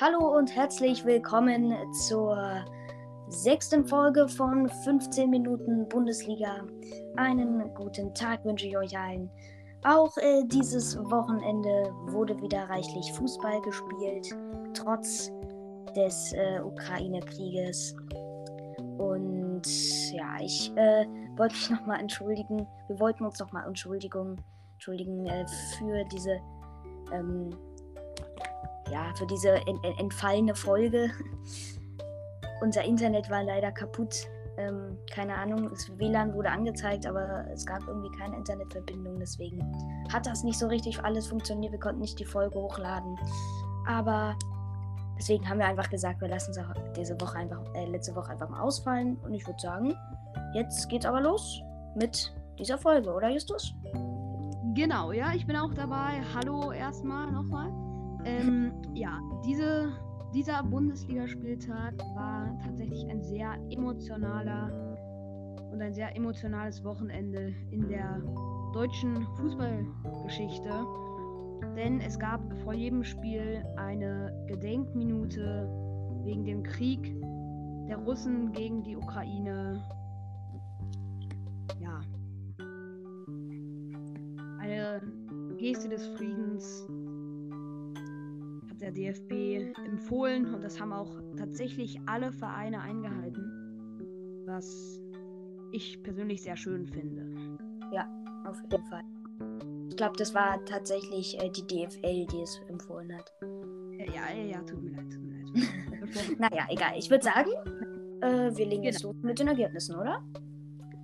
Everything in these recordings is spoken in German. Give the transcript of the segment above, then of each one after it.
Hallo und herzlich willkommen zur sechsten Folge von 15 Minuten Bundesliga. Einen guten Tag wünsche ich euch allen. Auch äh, dieses Wochenende wurde wieder reichlich Fußball gespielt, trotz des äh, Ukraine-Krieges. Und ja, ich äh, wollte mich nochmal entschuldigen. Wir wollten uns nochmal Entschuldigung, entschuldigen äh, für diese ähm, ja, für diese ent entfallene Folge. Unser Internet war leider kaputt. Ähm, keine Ahnung, das WLAN wurde angezeigt, aber es gab irgendwie keine Internetverbindung. Deswegen hat das nicht so richtig alles funktioniert. Wir konnten nicht die Folge hochladen. Aber deswegen haben wir einfach gesagt, wir lassen es diese Woche einfach, äh, letzte Woche einfach mal ausfallen. Und ich würde sagen, jetzt geht's aber los mit dieser Folge, oder Justus? Genau, ja, ich bin auch dabei. Hallo erstmal nochmal. Ähm, ja, diese, dieser Bundesligaspieltag war tatsächlich ein sehr emotionaler und ein sehr emotionales Wochenende in der deutschen Fußballgeschichte. Denn es gab vor jedem Spiel eine Gedenkminute wegen dem Krieg der Russen gegen die Ukraine. Ja. Eine Geste des Friedens der DFB empfohlen und das haben auch tatsächlich alle Vereine eingehalten, was ich persönlich sehr schön finde. Ja, auf jeden Fall. Ich glaube, das war tatsächlich äh, die DFL, die es empfohlen hat. Ja, ja, ja, tut mir leid, tut mir leid. naja, egal. Ich würde sagen, äh, wir legen jetzt genau. los mit den Ergebnissen, oder?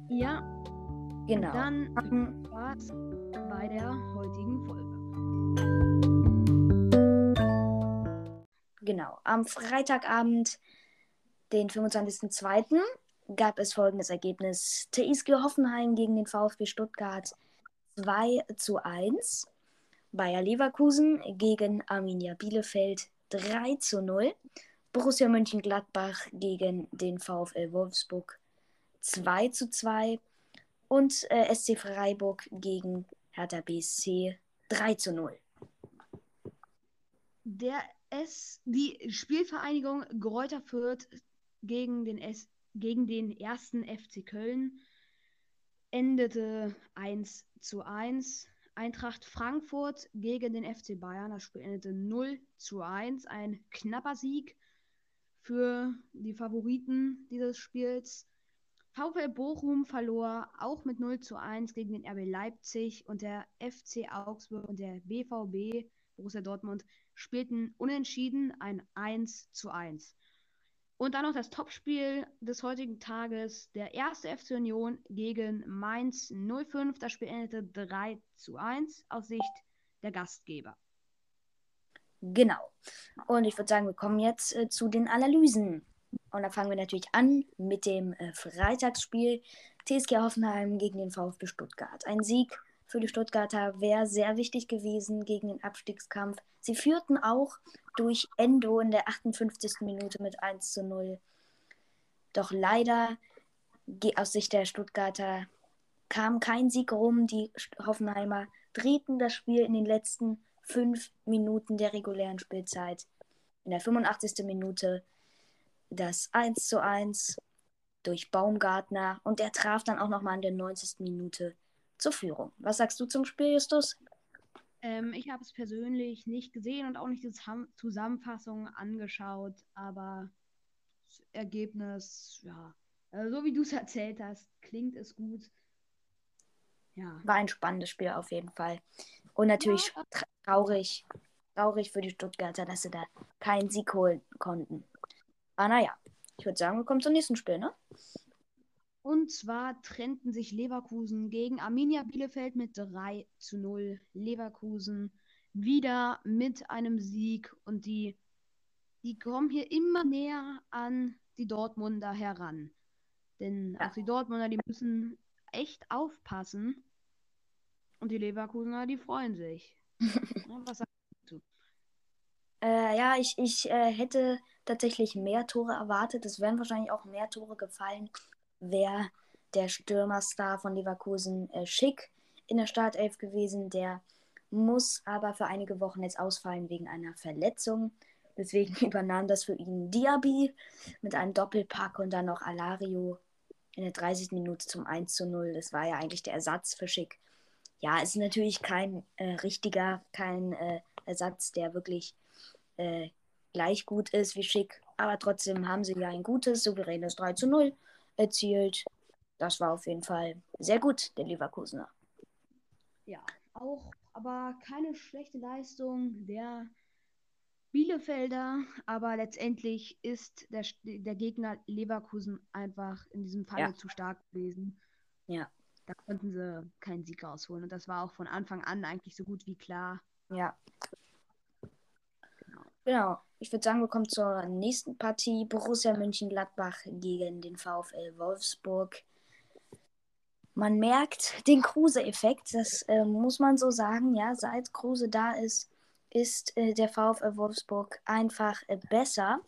Ja. Genau. Dann Spaß bei der heutigen Folge. Genau. Am Freitagabend, den 25.02., gab es folgendes Ergebnis. TSG Hoffenheim gegen den VfB Stuttgart 2 zu 1. Bayer Leverkusen gegen Arminia Bielefeld 3 zu 0. Borussia Mönchengladbach gegen den VfL Wolfsburg 2 zu 2. Und äh, SC Freiburg gegen Hertha BSC 3 zu 0. Der es die Spielvereinigung Greuther Fürth gegen den, S gegen den ersten FC Köln endete 1 zu 1. Eintracht Frankfurt gegen den FC Bayern. Das Spiel endete 0 zu 1. Ein knapper Sieg für die Favoriten dieses Spiels. VfL Bochum verlor auch mit 0 zu 1 gegen den RB Leipzig und der FC Augsburg und der BVB Borussia Dortmund spielten unentschieden ein 1 zu 1. Und dann noch das Topspiel des heutigen Tages, der erste FC Union gegen Mainz 05. Das Spiel endete 3 zu 1 aus Sicht der Gastgeber. Genau. Und ich würde sagen, wir kommen jetzt äh, zu den Analysen. Und da fangen wir natürlich an mit dem äh, Freitagsspiel TSG Hoffenheim gegen den VfB Stuttgart. Ein Sieg für die Stuttgarter wäre sehr wichtig gewesen gegen den Abstiegskampf. Sie führten auch durch Endo in der 58. Minute mit 1 zu 0. Doch leider aus Sicht der Stuttgarter kam kein Sieg rum. Die Hoffenheimer drehten das Spiel in den letzten fünf Minuten der regulären Spielzeit. In der 85. Minute das 1 zu 1 durch Baumgartner und der traf dann auch nochmal in der 90. Minute zur Führung. Was sagst du zum Spiel, Justus? Ähm, ich habe es persönlich nicht gesehen und auch nicht die Zusammenfassung angeschaut, aber das Ergebnis, ja, also so wie du es erzählt hast, klingt es gut. Ja. War ein spannendes Spiel auf jeden Fall. Und natürlich ja. traurig, traurig für die Stuttgarter, dass sie da keinen Sieg holen konnten. Aber naja, ich würde sagen, wir kommen zum nächsten Spiel, ne? Und zwar trennten sich Leverkusen gegen Arminia Bielefeld mit 3 zu 0. Leverkusen wieder mit einem Sieg und die, die kommen hier immer näher an die Dortmunder heran. Denn ja. auch die Dortmunder, die müssen echt aufpassen. Und die Leverkusener, die freuen sich. Was sagst du? Äh, ja, ich, ich äh, hätte tatsächlich mehr Tore erwartet. Es wären wahrscheinlich auch mehr Tore gefallen wäre der Stürmerstar von Leverkusen äh, Schick in der Startelf gewesen. Der muss aber für einige Wochen jetzt ausfallen wegen einer Verletzung. Deswegen übernahm das für ihn Diaby mit einem Doppelpack und dann noch Alario in der 30. Minute zum 1 zu 0. Das war ja eigentlich der Ersatz für Schick. Ja, es ist natürlich kein äh, richtiger, kein äh, Ersatz, der wirklich äh, gleich gut ist wie Schick. Aber trotzdem haben sie ja ein gutes, souveränes 3 zu 0 erzielt. Das war auf jeden Fall sehr gut, der Leverkusener. Ja, auch, aber keine schlechte Leistung der Bielefelder, aber letztendlich ist der, der Gegner Leverkusen einfach in diesem Fall ja. zu stark gewesen. Ja. Da konnten sie keinen Sieg rausholen. Und das war auch von Anfang an eigentlich so gut wie klar. Ja. Genau. Ich würde sagen, wir kommen zur nächsten Partie. Borussia Mönchengladbach gegen den VfL Wolfsburg. Man merkt den Kruse-Effekt, das äh, muss man so sagen. Ja, seit Kruse da ist, ist äh, der VfL Wolfsburg einfach äh, besser.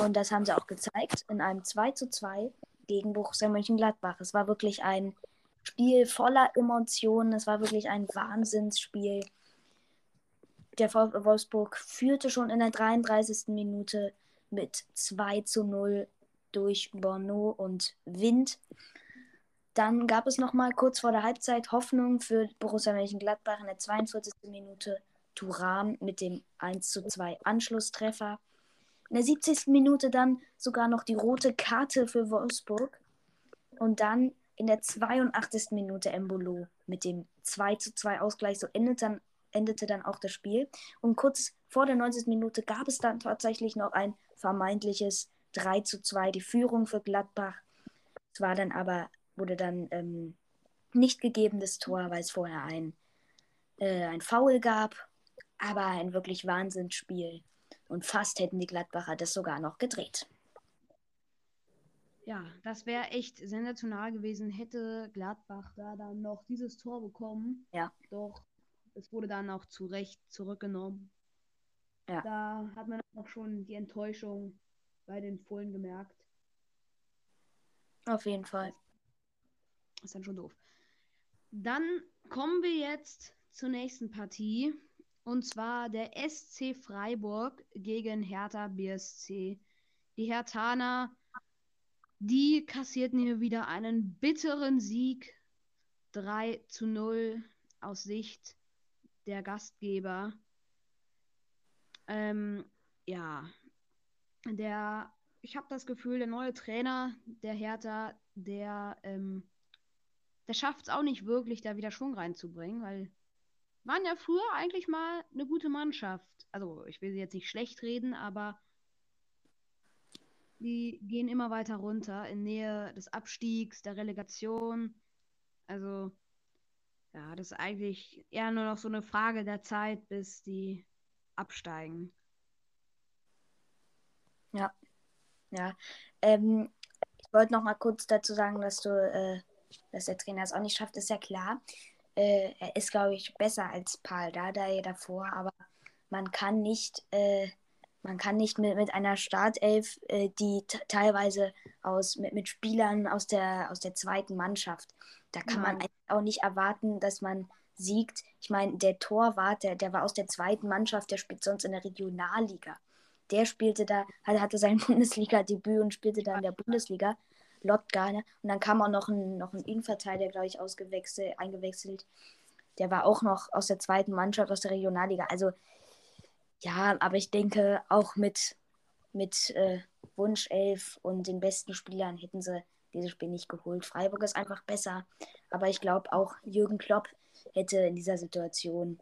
Und das haben sie auch gezeigt in einem 2 zu 2 gegen Borussia Mönchengladbach. Es war wirklich ein Spiel voller Emotionen. Es war wirklich ein Wahnsinnsspiel. Der VfL Wolfsburg führte schon in der 33. Minute mit 2 zu 0 durch Bono und Wind. Dann gab es noch mal kurz vor der Halbzeit Hoffnung für Borussia Mönchengladbach in der 42. Minute. Turam mit dem 1 zu 2 Anschlusstreffer. In der 70. Minute dann sogar noch die rote Karte für Wolfsburg. Und dann in der 82. Minute Embolo mit dem 2 zu 2 Ausgleich. So endete dann, endete dann auch das Spiel. Und kurz vor der 90. Minute gab es dann tatsächlich noch ein vermeintliches 3 zu 2, die Führung für Gladbach. Es war dann aber, wurde dann ähm, nicht gegeben, das Tor, weil es vorher ein, äh, ein Foul gab. Aber ein wirklich Wahnsinnsspiel. Und fast hätten die Gladbacher das sogar noch gedreht. Ja, das wäre echt sensational gewesen, hätte Gladbach da dann noch dieses Tor bekommen. Ja. Doch es wurde dann auch zu Recht zurückgenommen. Ja. Da hat man auch schon die Enttäuschung bei den Fohlen gemerkt. Auf jeden Fall. Ist dann schon doof. Dann kommen wir jetzt zur nächsten Partie. Und zwar der SC Freiburg gegen Hertha BSC. Die Hertaner die kassierten hier wieder einen bitteren Sieg. 3 zu 0 aus Sicht der Gastgeber. Ähm, ja, der, ich habe das Gefühl, der neue Trainer der Hertha, der, ähm, der schafft es auch nicht wirklich, da wieder Schwung reinzubringen, weil waren ja früher eigentlich mal eine gute Mannschaft. Also, ich will sie jetzt nicht schlecht reden, aber die gehen immer weiter runter in Nähe des Abstiegs, der Relegation. Also, ja, das ist eigentlich eher nur noch so eine Frage der Zeit, bis die absteigen. Ja, ja. Ähm, ich wollte noch mal kurz dazu sagen, dass du, äh, dass der Trainer es auch nicht schafft, ist ja klar. Äh, er ist, glaube ich, besser als Paul Dardai davor, aber man kann nicht äh, man kann nicht mit, mit einer Startelf, äh, die teilweise aus, mit, mit Spielern aus der, aus der zweiten Mannschaft, da kann Nein. man auch nicht erwarten, dass man siegt. Ich meine, der Torwart, der, der war aus der zweiten Mannschaft, der spielt sonst in der Regionalliga. Der spielte da, hatte sein Bundesliga-Debüt und spielte da in der Bundesliga. Lotka, ne? Und dann kam auch noch ein, noch ein Innenverteidiger, glaube ich, ausgewechselt, eingewechselt. Der war auch noch aus der zweiten Mannschaft, aus der Regionalliga. Also ja, aber ich denke, auch mit, mit äh, Wunschelf und den besten Spielern hätten sie dieses Spiel nicht geholt. Freiburg ist einfach besser. Aber ich glaube, auch Jürgen Klopp hätte in dieser Situation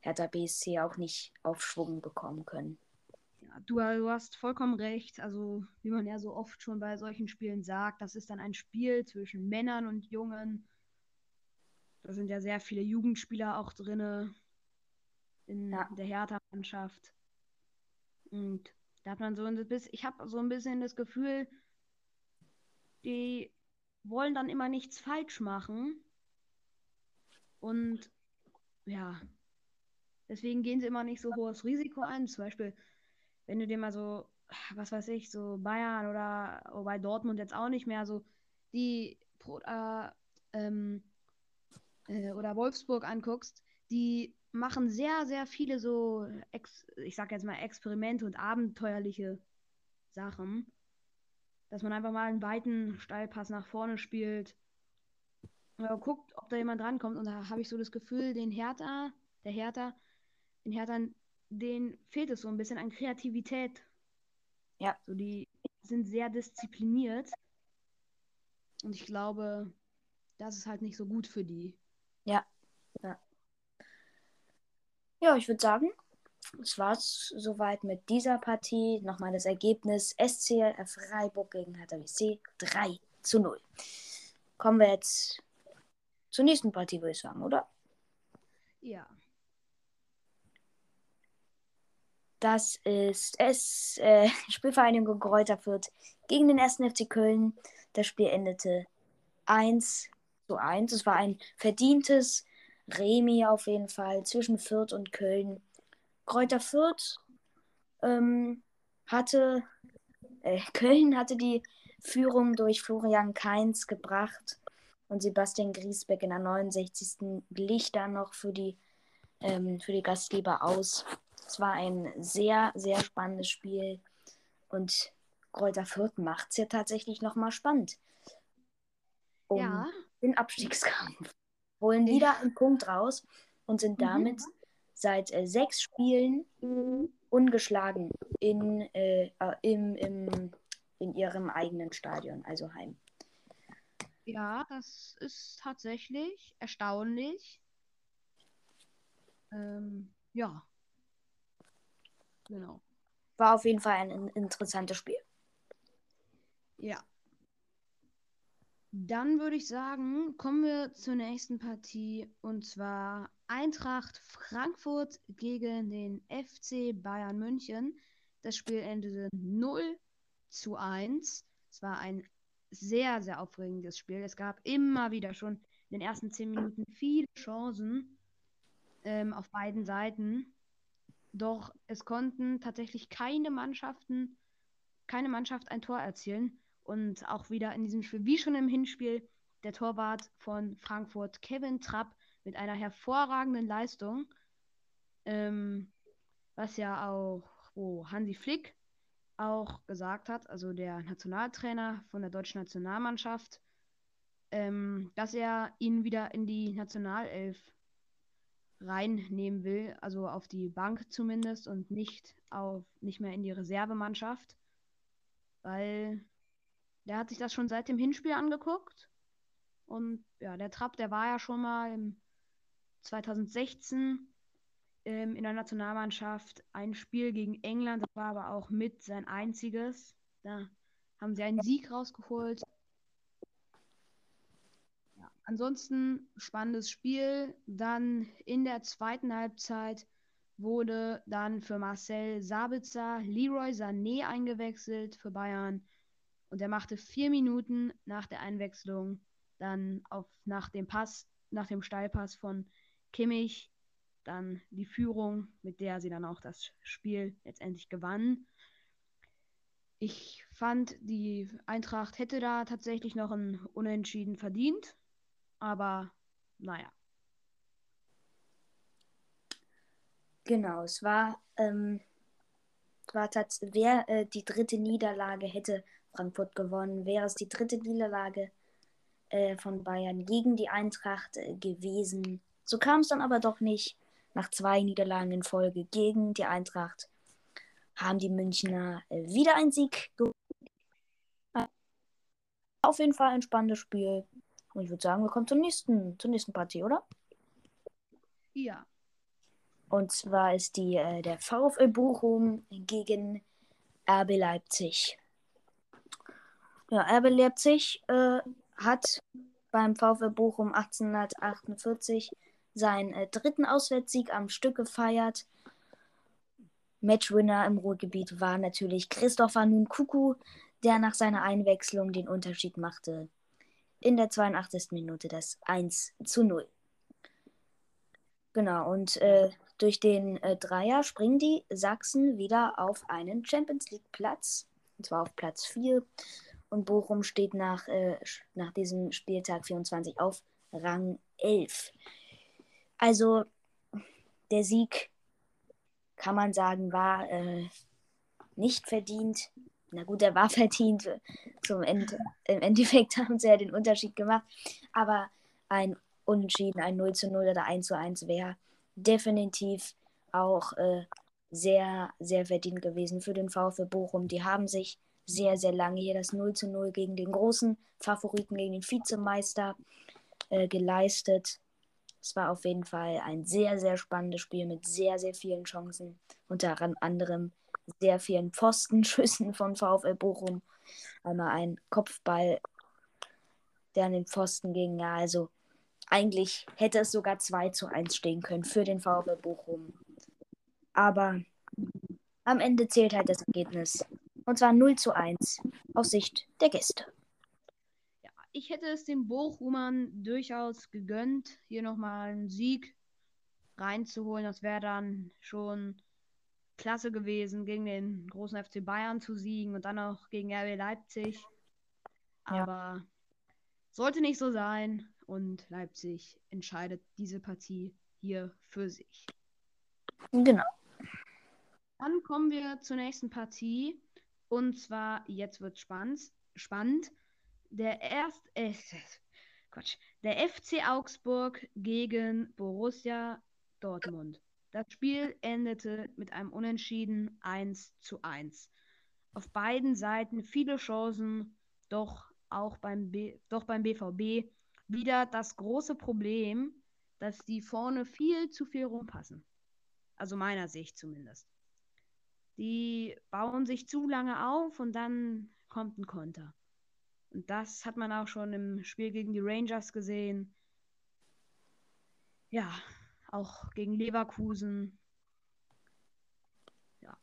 Hertha BSC auch nicht Aufschwung bekommen können. Ja, du, du hast vollkommen recht. Also, wie man ja so oft schon bei solchen Spielen sagt, das ist dann ein Spiel zwischen Männern und Jungen. Da sind ja sehr viele Jugendspieler auch drin in ja. der Hertha-Mannschaft. Und da hat man so ein bisschen, ich habe so ein bisschen das Gefühl, die wollen dann immer nichts falsch machen. Und ja, deswegen gehen sie immer nicht so hohes Risiko ein. Zum Beispiel, wenn du dir mal so, was weiß ich, so Bayern oder bei Dortmund jetzt auch nicht mehr, so die äh, ähm, äh, oder Wolfsburg anguckst, die machen sehr, sehr viele so, ich sag jetzt mal, Experimente und abenteuerliche Sachen. Dass man einfach mal einen weiten Steilpass nach vorne spielt. Oder guckt, ob da jemand drankommt. Und da habe ich so das Gefühl, den Hertha, der Hertha, den Hertha, den fehlt es so ein bisschen an Kreativität. Ja. So, die sind sehr diszipliniert. Und ich glaube, das ist halt nicht so gut für die. Ja. Ja, ja ich würde sagen, es war's soweit mit dieser Partie. Nochmal das Ergebnis: SCR Freiburg gegen Hertha BC 3 zu 0. Kommen wir jetzt zur nächsten Partie, würde ich sagen, oder? Ja. Das ist es. Äh, Spielvereinigung Kräuter Fürth gegen den 1. FC Köln. Das Spiel endete 1 zu 1. Es war ein verdientes Remi auf jeden Fall zwischen Fürth und Köln. Kräuter Fürth ähm, hatte, äh, Köln hatte die Führung durch Florian Kainz gebracht und Sebastian Griesbeck in der 69. glich dann noch für die, ähm, für die Gastgeber aus. Es war ein sehr, sehr spannendes Spiel und Kräuter Fürth macht es ja tatsächlich nochmal spannend. Um ja. den Abstiegskampf. Holen wieder einen Punkt raus und sind damit mhm seit äh, sechs Spielen ungeschlagen in, äh, äh, im, im, in ihrem eigenen Stadion, also Heim. Ja, das ist tatsächlich erstaunlich. Ähm, ja. Genau. War auf jeden Fall ein interessantes Spiel. Ja. Dann würde ich sagen, kommen wir zur nächsten Partie und zwar Eintracht Frankfurt gegen den FC Bayern München. Das Spiel endete 0 zu 1. Es war ein sehr, sehr aufregendes Spiel. Es gab immer wieder schon in den ersten 10 Minuten viele Chancen ähm, auf beiden Seiten. Doch es konnten tatsächlich keine Mannschaften, keine Mannschaft ein Tor erzielen. Und auch wieder in diesem Spiel, wie schon im Hinspiel, der Torwart von Frankfurt, Kevin Trapp, mit einer hervorragenden Leistung. Ähm, was ja auch oh, Hansi Flick auch gesagt hat, also der Nationaltrainer von der deutschen Nationalmannschaft, ähm, dass er ihn wieder in die Nationalelf reinnehmen will, also auf die Bank zumindest und nicht auf nicht mehr in die Reservemannschaft, weil der hat sich das schon seit dem Hinspiel angeguckt und ja, der Trapp, der war ja schon mal im 2016 ähm, in der Nationalmannschaft ein Spiel gegen England. Das war aber auch mit sein einziges. Da haben sie einen Sieg rausgeholt. Ja, ansonsten spannendes Spiel. Dann in der zweiten Halbzeit wurde dann für Marcel Sabitzer Leroy Sané eingewechselt für Bayern. Und er machte vier Minuten nach der Einwechslung dann auf, nach dem Pass, nach dem Steilpass von Kimmich dann die Führung, mit der sie dann auch das Spiel letztendlich gewann. Ich fand, die Eintracht hätte da tatsächlich noch ein Unentschieden verdient, aber naja. Genau, es war, ähm, war wer äh, die dritte Niederlage hätte Frankfurt gewonnen, wäre es die dritte Niederlage äh, von Bayern gegen die Eintracht äh, gewesen. So kam es dann aber doch nicht. Nach zwei Niederlagen in Folge gegen die Eintracht haben die Münchner äh, wieder einen Sieg. Auf jeden Fall ein spannendes Spiel. Und ich würde sagen, wir kommen zur nächsten, zur nächsten Partie, oder? Ja. Und zwar ist die äh, der VfL Bochum gegen RB Leipzig. Ja, RB Leipzig äh, hat beim VfL Bochum 1848 seinen äh, dritten Auswärtssieg am Stück gefeiert. Matchwinner im Ruhrgebiet war natürlich Christopher Nunkuku, der nach seiner Einwechslung den Unterschied machte. In der 82. Minute das 1 zu 0. Genau, und äh, durch den äh, Dreier springen die Sachsen wieder auf einen Champions League Platz. Und zwar auf Platz 4. Und Bochum steht nach, äh, nach diesem Spieltag 24 auf Rang 11. Also, der Sieg, kann man sagen, war äh, nicht verdient. Na gut, er war verdient. Zum Ende, Im Endeffekt haben sie ja den Unterschied gemacht. Aber ein Unentschieden, ein 0 zu 0 oder 1 zu 1 wäre definitiv auch äh, sehr, sehr verdient gewesen für den VfB Bochum. Die haben sich sehr, sehr lange hier das 0 zu 0 gegen den großen Favoriten, gegen den Vizemeister äh, geleistet. Es war auf jeden Fall ein sehr, sehr spannendes Spiel mit sehr, sehr vielen Chancen. Unter anderem sehr vielen Pfostenschüssen von VfL Bochum. Einmal ein Kopfball, der an den Pfosten ging. Ja, also eigentlich hätte es sogar 2 zu 1 stehen können für den VfL Bochum. Aber am Ende zählt halt das Ergebnis. Und zwar 0 zu 1 aus Sicht der Gäste. Ja, ich hätte es den Bochumern durchaus gegönnt, hier nochmal einen Sieg reinzuholen. Das wäre dann schon klasse gewesen, gegen den großen FC Bayern zu siegen und dann auch gegen RB Leipzig. Aber ja. sollte nicht so sein und Leipzig entscheidet diese Partie hier für sich. Genau. Dann kommen wir zur nächsten Partie. Und zwar, jetzt wird spannend. spannend. Der erst, äh, Quatsch, der FC Augsburg gegen Borussia Dortmund. Das Spiel endete mit einem Unentschieden 1 zu 1. Auf beiden Seiten viele Chancen, doch auch beim, B doch beim BVB wieder das große Problem, dass die vorne viel zu viel rumpassen. Also meiner Sicht zumindest. Die bauen sich zu lange auf und dann kommt ein Konter. Und das hat man auch schon im Spiel gegen die Rangers gesehen. Ja, auch gegen Leverkusen. Ja.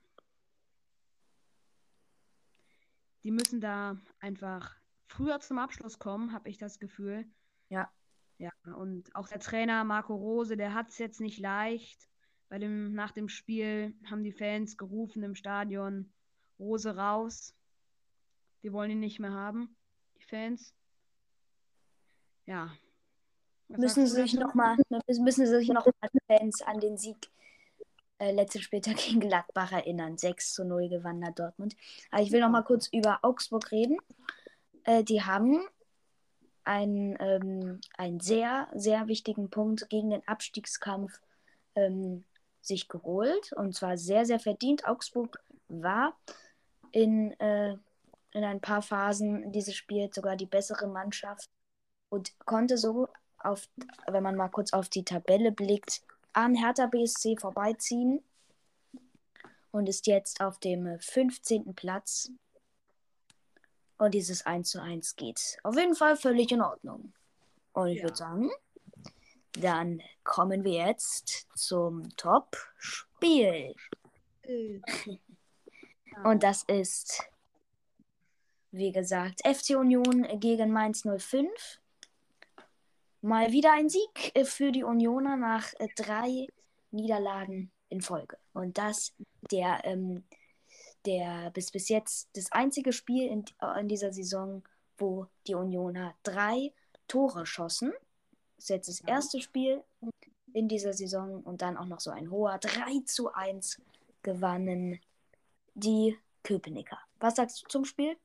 Die müssen da einfach früher zum Abschluss kommen, habe ich das Gefühl. Ja. Ja, und auch der Trainer Marco Rose, der hat es jetzt nicht leicht. Bei dem, nach dem Spiel haben die Fans gerufen im Stadion, Rose raus. Die wollen ihn nicht mehr haben, die Fans. Ja. müssen sie sich noch mal, müssen sich noch mal Fans an den Sieg äh, letzte Spieltag gegen Gladbach erinnern. 6 zu 0 gewann da Dortmund. Aber ich will noch mal kurz über Augsburg reden. Äh, die haben einen, ähm, einen sehr, sehr wichtigen Punkt gegen den Abstiegskampf ähm, sich geholt und zwar sehr, sehr verdient. Augsburg war in, äh, in ein paar Phasen dieses Spiels sogar die bessere Mannschaft und konnte so, auf, wenn man mal kurz auf die Tabelle blickt, an Hertha BSC vorbeiziehen und ist jetzt auf dem 15. Platz. Und dieses 1 zu 1 geht auf jeden Fall völlig in Ordnung. Und ich ja. würde sagen, dann kommen wir jetzt zum Top-Spiel. Und das ist, wie gesagt, FC Union gegen Mainz 05. Mal wieder ein Sieg für die Unioner nach drei Niederlagen in Folge. Und das der, ähm, der bis, bis jetzt das einzige Spiel in, in dieser Saison, wo die Unioner drei Tore schossen ist jetzt das erste Spiel in dieser Saison und dann auch noch so ein hoher 3 zu 1 gewannen die Köpenicker. Was sagst du zum Spiel?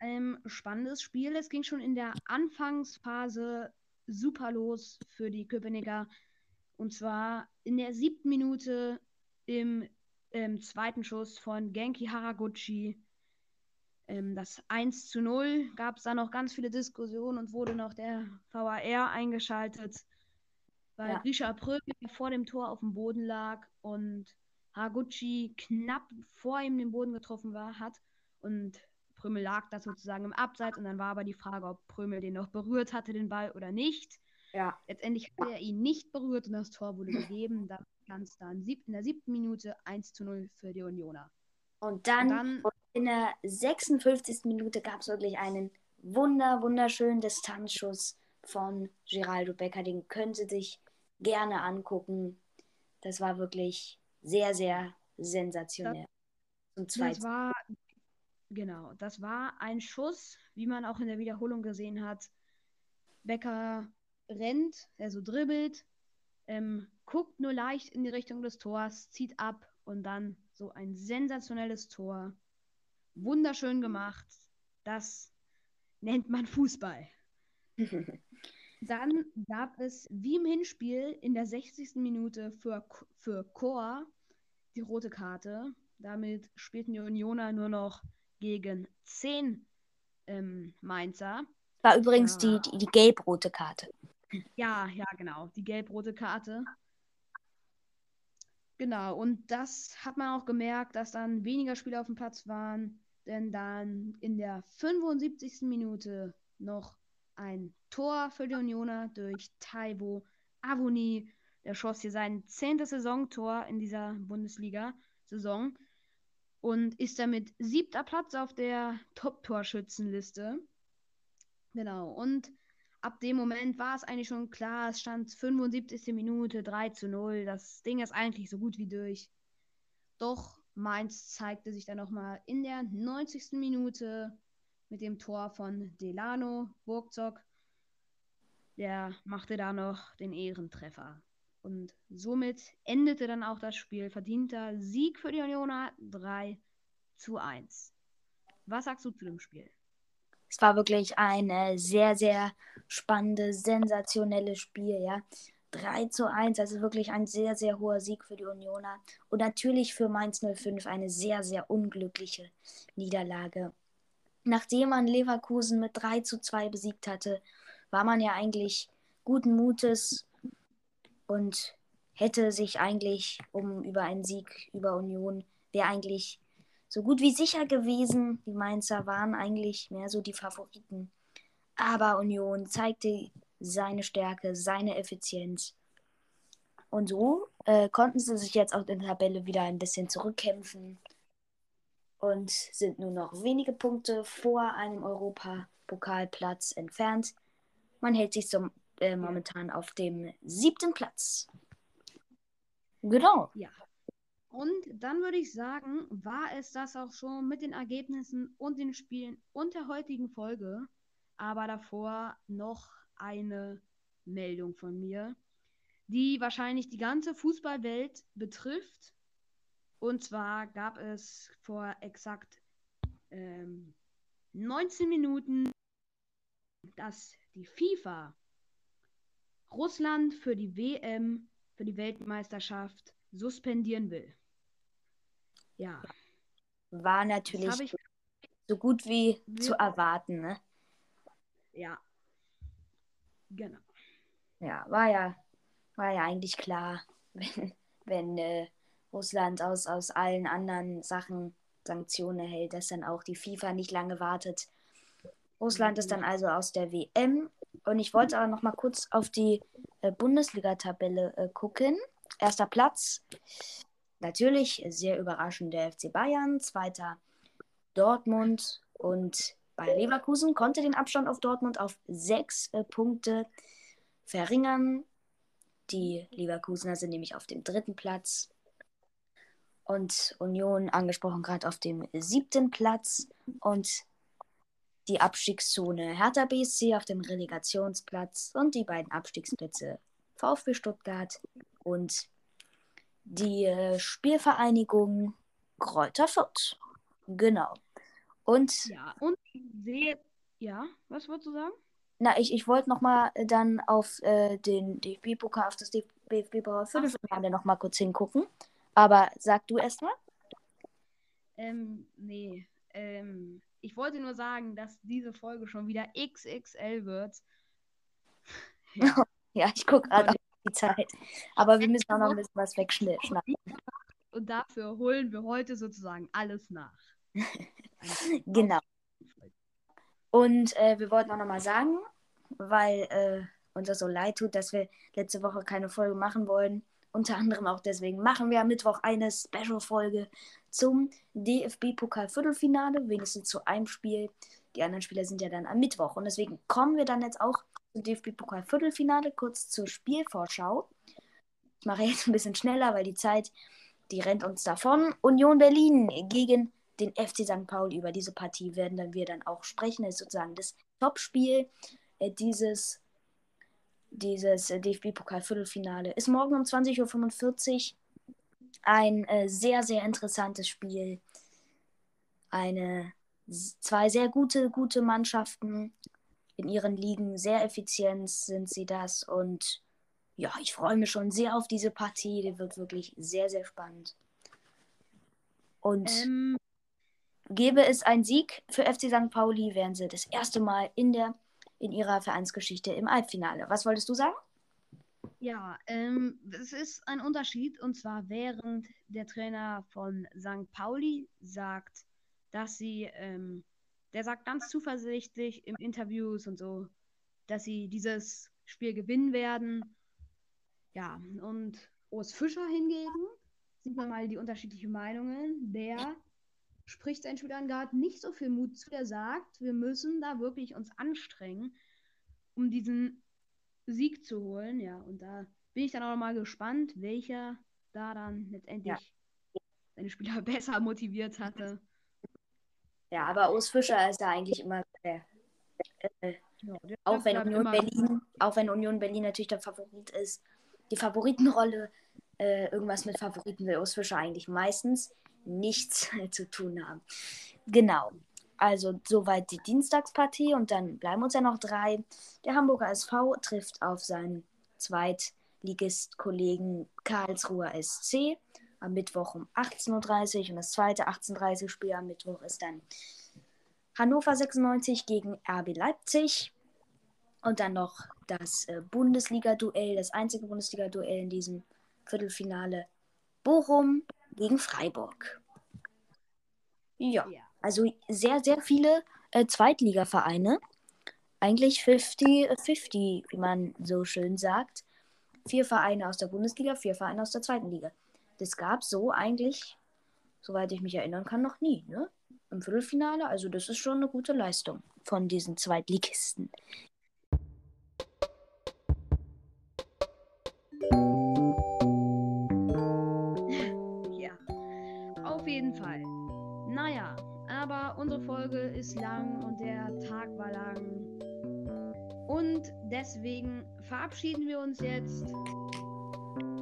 Ähm, spannendes Spiel. Es ging schon in der Anfangsphase super los für die Köpenicker. Und zwar in der siebten Minute im, im zweiten Schuss von Genki Haraguchi ähm, das 1 zu 0 gab es da noch ganz viele Diskussionen und wurde noch der VAR eingeschaltet, weil ja. Grisha Prögel vor dem Tor auf dem Boden lag und Haguchi knapp vor ihm den Boden getroffen war, hat und Prömel lag da sozusagen im Abseits und dann war aber die Frage, ob Prömel den noch berührt hatte, den Ball oder nicht. Ja. Letztendlich hat er ihn nicht berührt und das Tor wurde gegeben. Da stand es dann in der siebten Minute 1 zu 0 für die Unioner. Und dann, und dann in der 56. Minute gab es wirklich einen wunder, wunderschönen Distanzschuss von Geraldo Becker. Den können Sie sich gerne angucken. Das war wirklich sehr, sehr sensationell. Das, das war, genau, das war ein Schuss, wie man auch in der Wiederholung gesehen hat. Becker rennt, also dribbelt, ähm, guckt nur leicht in die Richtung des Tors, zieht ab und dann so ein sensationelles Tor. Wunderschön gemacht. Das nennt man Fußball. Dann gab es wie im Hinspiel in der 60. Minute für, für Chor die rote Karte. Damit spielten die Unioner nur noch gegen 10 ähm, Mainzer. War übrigens ja. die, die, die gelb-rote Karte. Ja, ja, genau. Die gelb-rote Karte. Genau, und das hat man auch gemerkt, dass dann weniger Spieler auf dem Platz waren, denn dann in der 75. Minute noch ein Tor für die Unioner durch Taibo Avoni. Der schoss hier sein zehntes Saisontor in dieser Bundesliga-Saison und ist damit siebter Platz auf der Top-Torschützenliste. Genau, und ab dem Moment war es eigentlich schon klar, es stand 75. Minute 3 zu 0. Das Ding ist eigentlich so gut wie durch. Doch Mainz zeigte sich dann nochmal in der 90. Minute mit dem Tor von Delano Burgzock. Der machte da noch den Ehrentreffer. Und somit endete dann auch das Spiel. Verdienter Sieg für die Unioner 3 zu 1. Was sagst du zu dem Spiel? Es war wirklich ein sehr, sehr spannendes, sensationelles Spiel, ja. 3 zu 1, also wirklich ein sehr, sehr hoher Sieg für die Unioner. Und natürlich für Mainz 05 eine sehr, sehr unglückliche Niederlage. Nachdem man Leverkusen mit 3 zu 2 besiegt hatte, war man ja eigentlich guten Mutes und hätte sich eigentlich um über einen Sieg über Union, wäre eigentlich so gut wie sicher gewesen. Die Mainzer waren eigentlich mehr so die Favoriten. Aber Union zeigte seine Stärke, seine Effizienz. Und so äh, konnten sie sich jetzt auf der Tabelle wieder ein bisschen zurückkämpfen und sind nur noch wenige Punkte vor einem Europapokalplatz entfernt. Man hält sich zum, äh, momentan auf dem siebten Platz. Genau. Ja. Und dann würde ich sagen, war es das auch schon mit den Ergebnissen und den Spielen und der heutigen Folge. Aber davor noch eine Meldung von mir, die wahrscheinlich die ganze Fußballwelt betrifft. Und zwar gab es vor exakt ähm, 19 Minuten, dass die FIFA Russland für die WM, für die Weltmeisterschaft suspendieren will. Ja. War natürlich so gut wie zu erwarten, ne? Ja. Genau. Ja, war ja, war ja eigentlich klar, wenn, wenn äh, Russland aus, aus allen anderen Sachen Sanktionen erhält, dass dann auch die FIFA nicht lange wartet. Russland ist dann also aus der WM. Und ich wollte aber noch mal kurz auf die äh, Bundesliga-Tabelle äh, gucken. Erster Platz, natürlich sehr überraschend der FC Bayern. Zweiter Dortmund und bei Leverkusen konnte den Abstand auf Dortmund auf sechs äh, Punkte verringern. Die Leverkusener sind nämlich auf dem dritten Platz. Und Union angesprochen gerade auf dem siebten Platz. Und die Abstiegszone Hertha BSC auf dem Relegationsplatz. Und die beiden Abstiegsplätze VfB Stuttgart und die äh, Spielvereinigung Kräuter Fürth. Genau. Und. Ja, und sehe. Ja, was wolltest du sagen? Na, ich, ich wollte nochmal äh, dann auf äh, den DFB-Pokal, auf das DFB-Pokal Viertelfinale nochmal kurz hingucken. Aber sag du erst mal. Ähm, nee. Ähm, ich wollte nur sagen, dass diese Folge schon wieder XXL wird. ja. ja, ich gucke gerade auf die Zeit. Aber wir müssen auch noch ein bisschen was wegschneiden. Und dafür holen wir heute sozusagen alles nach. genau. Und äh, wir wollten auch nochmal sagen, weil äh, uns das so leid tut, dass wir letzte Woche keine Folge machen wollen. Unter anderem auch deswegen machen wir am Mittwoch eine Special-Folge zum DFB-Pokal-Viertelfinale, wenigstens zu einem Spiel. Die anderen Spieler sind ja dann am Mittwoch. Und deswegen kommen wir dann jetzt auch zum DFB-Pokal-Viertelfinale, kurz zur Spielvorschau. Ich mache jetzt ein bisschen schneller, weil die Zeit, die rennt uns davon. Union Berlin gegen den FC St. Pauli. Über diese Partie werden dann wir dann auch sprechen. Das ist sozusagen das Topspiel äh, dieses dieses DFB-Pokal-Viertelfinale ist morgen um 20.45 Uhr. Ein äh, sehr, sehr interessantes Spiel. Eine, zwei sehr gute, gute Mannschaften in ihren Ligen. Sehr effizient sind sie das. Und ja, ich freue mich schon sehr auf diese Partie. Die wird wirklich sehr, sehr spannend. Und ähm, gäbe es einen Sieg für FC St. Pauli, wären sie das erste Mal in, der, in ihrer Vereinsgeschichte im Halbfinale. Was wolltest du sagen? Ja, ähm, es ist ein Unterschied. Und zwar während der Trainer von St. Pauli sagt, dass sie, ähm, der sagt ganz zuversichtlich im Interviews und so, dass sie dieses Spiel gewinnen werden. Ja, und Urs Fischer hingegen, sieht man mal die unterschiedlichen Meinungen, der spricht seinen Spielern gerade nicht so viel Mut zu, der sagt, wir müssen da wirklich uns anstrengen, um diesen Sieg zu holen. Ja, und da bin ich dann auch mal gespannt, welcher da dann letztendlich ja. seine Spieler besser motiviert hatte. Ja, aber Urs Fischer ist da eigentlich immer der, äh, ja, auch wenn Union Berlin, auch wenn Union Berlin natürlich der Favorit ist, die Favoritenrolle, äh, irgendwas mit Favoriten will Urs Fischer eigentlich meistens nichts zu tun haben. Genau. Also soweit die Dienstagspartie und dann bleiben uns ja noch drei. Der Hamburger SV trifft auf seinen Zweitligist-Kollegen Karlsruher SC am Mittwoch um 18.30 Uhr und das zweite 18.30 Uhr Spiel am Mittwoch ist dann Hannover 96 gegen RB Leipzig und dann noch das äh, Bundesliga-Duell, das einzige Bundesliga-Duell in diesem Viertelfinale Bochum gegen Freiburg. Ja, ja. also sehr, sehr viele äh, Zweitligavereine. Eigentlich 50-50, wie man so schön sagt. Vier Vereine aus der Bundesliga, vier Vereine aus der zweiten Liga. Das gab so eigentlich, soweit ich mich erinnern kann, noch nie, ne? Im Viertelfinale. Also das ist schon eine gute Leistung von diesen Zweitligisten. Unsere Folge ist lang und der Tag war lang. Und deswegen verabschieden wir uns jetzt.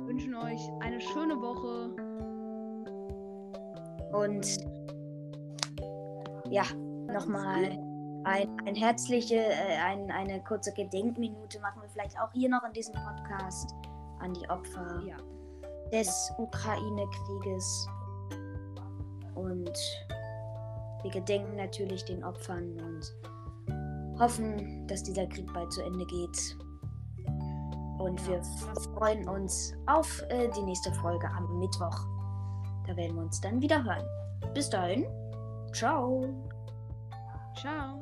Wünschen euch eine schöne Woche. Und ja, nochmal ein, ein herzliche, äh, ein, eine kurze Gedenkminute machen wir vielleicht auch hier noch in diesem Podcast an die Opfer ja. des Ukraine-Krieges. Und wir gedenken natürlich den Opfern und hoffen, dass dieser Krieg bald zu Ende geht. Und wir freuen uns auf äh, die nächste Folge am Mittwoch. Da werden wir uns dann wieder hören. Bis dahin. Ciao. Ciao.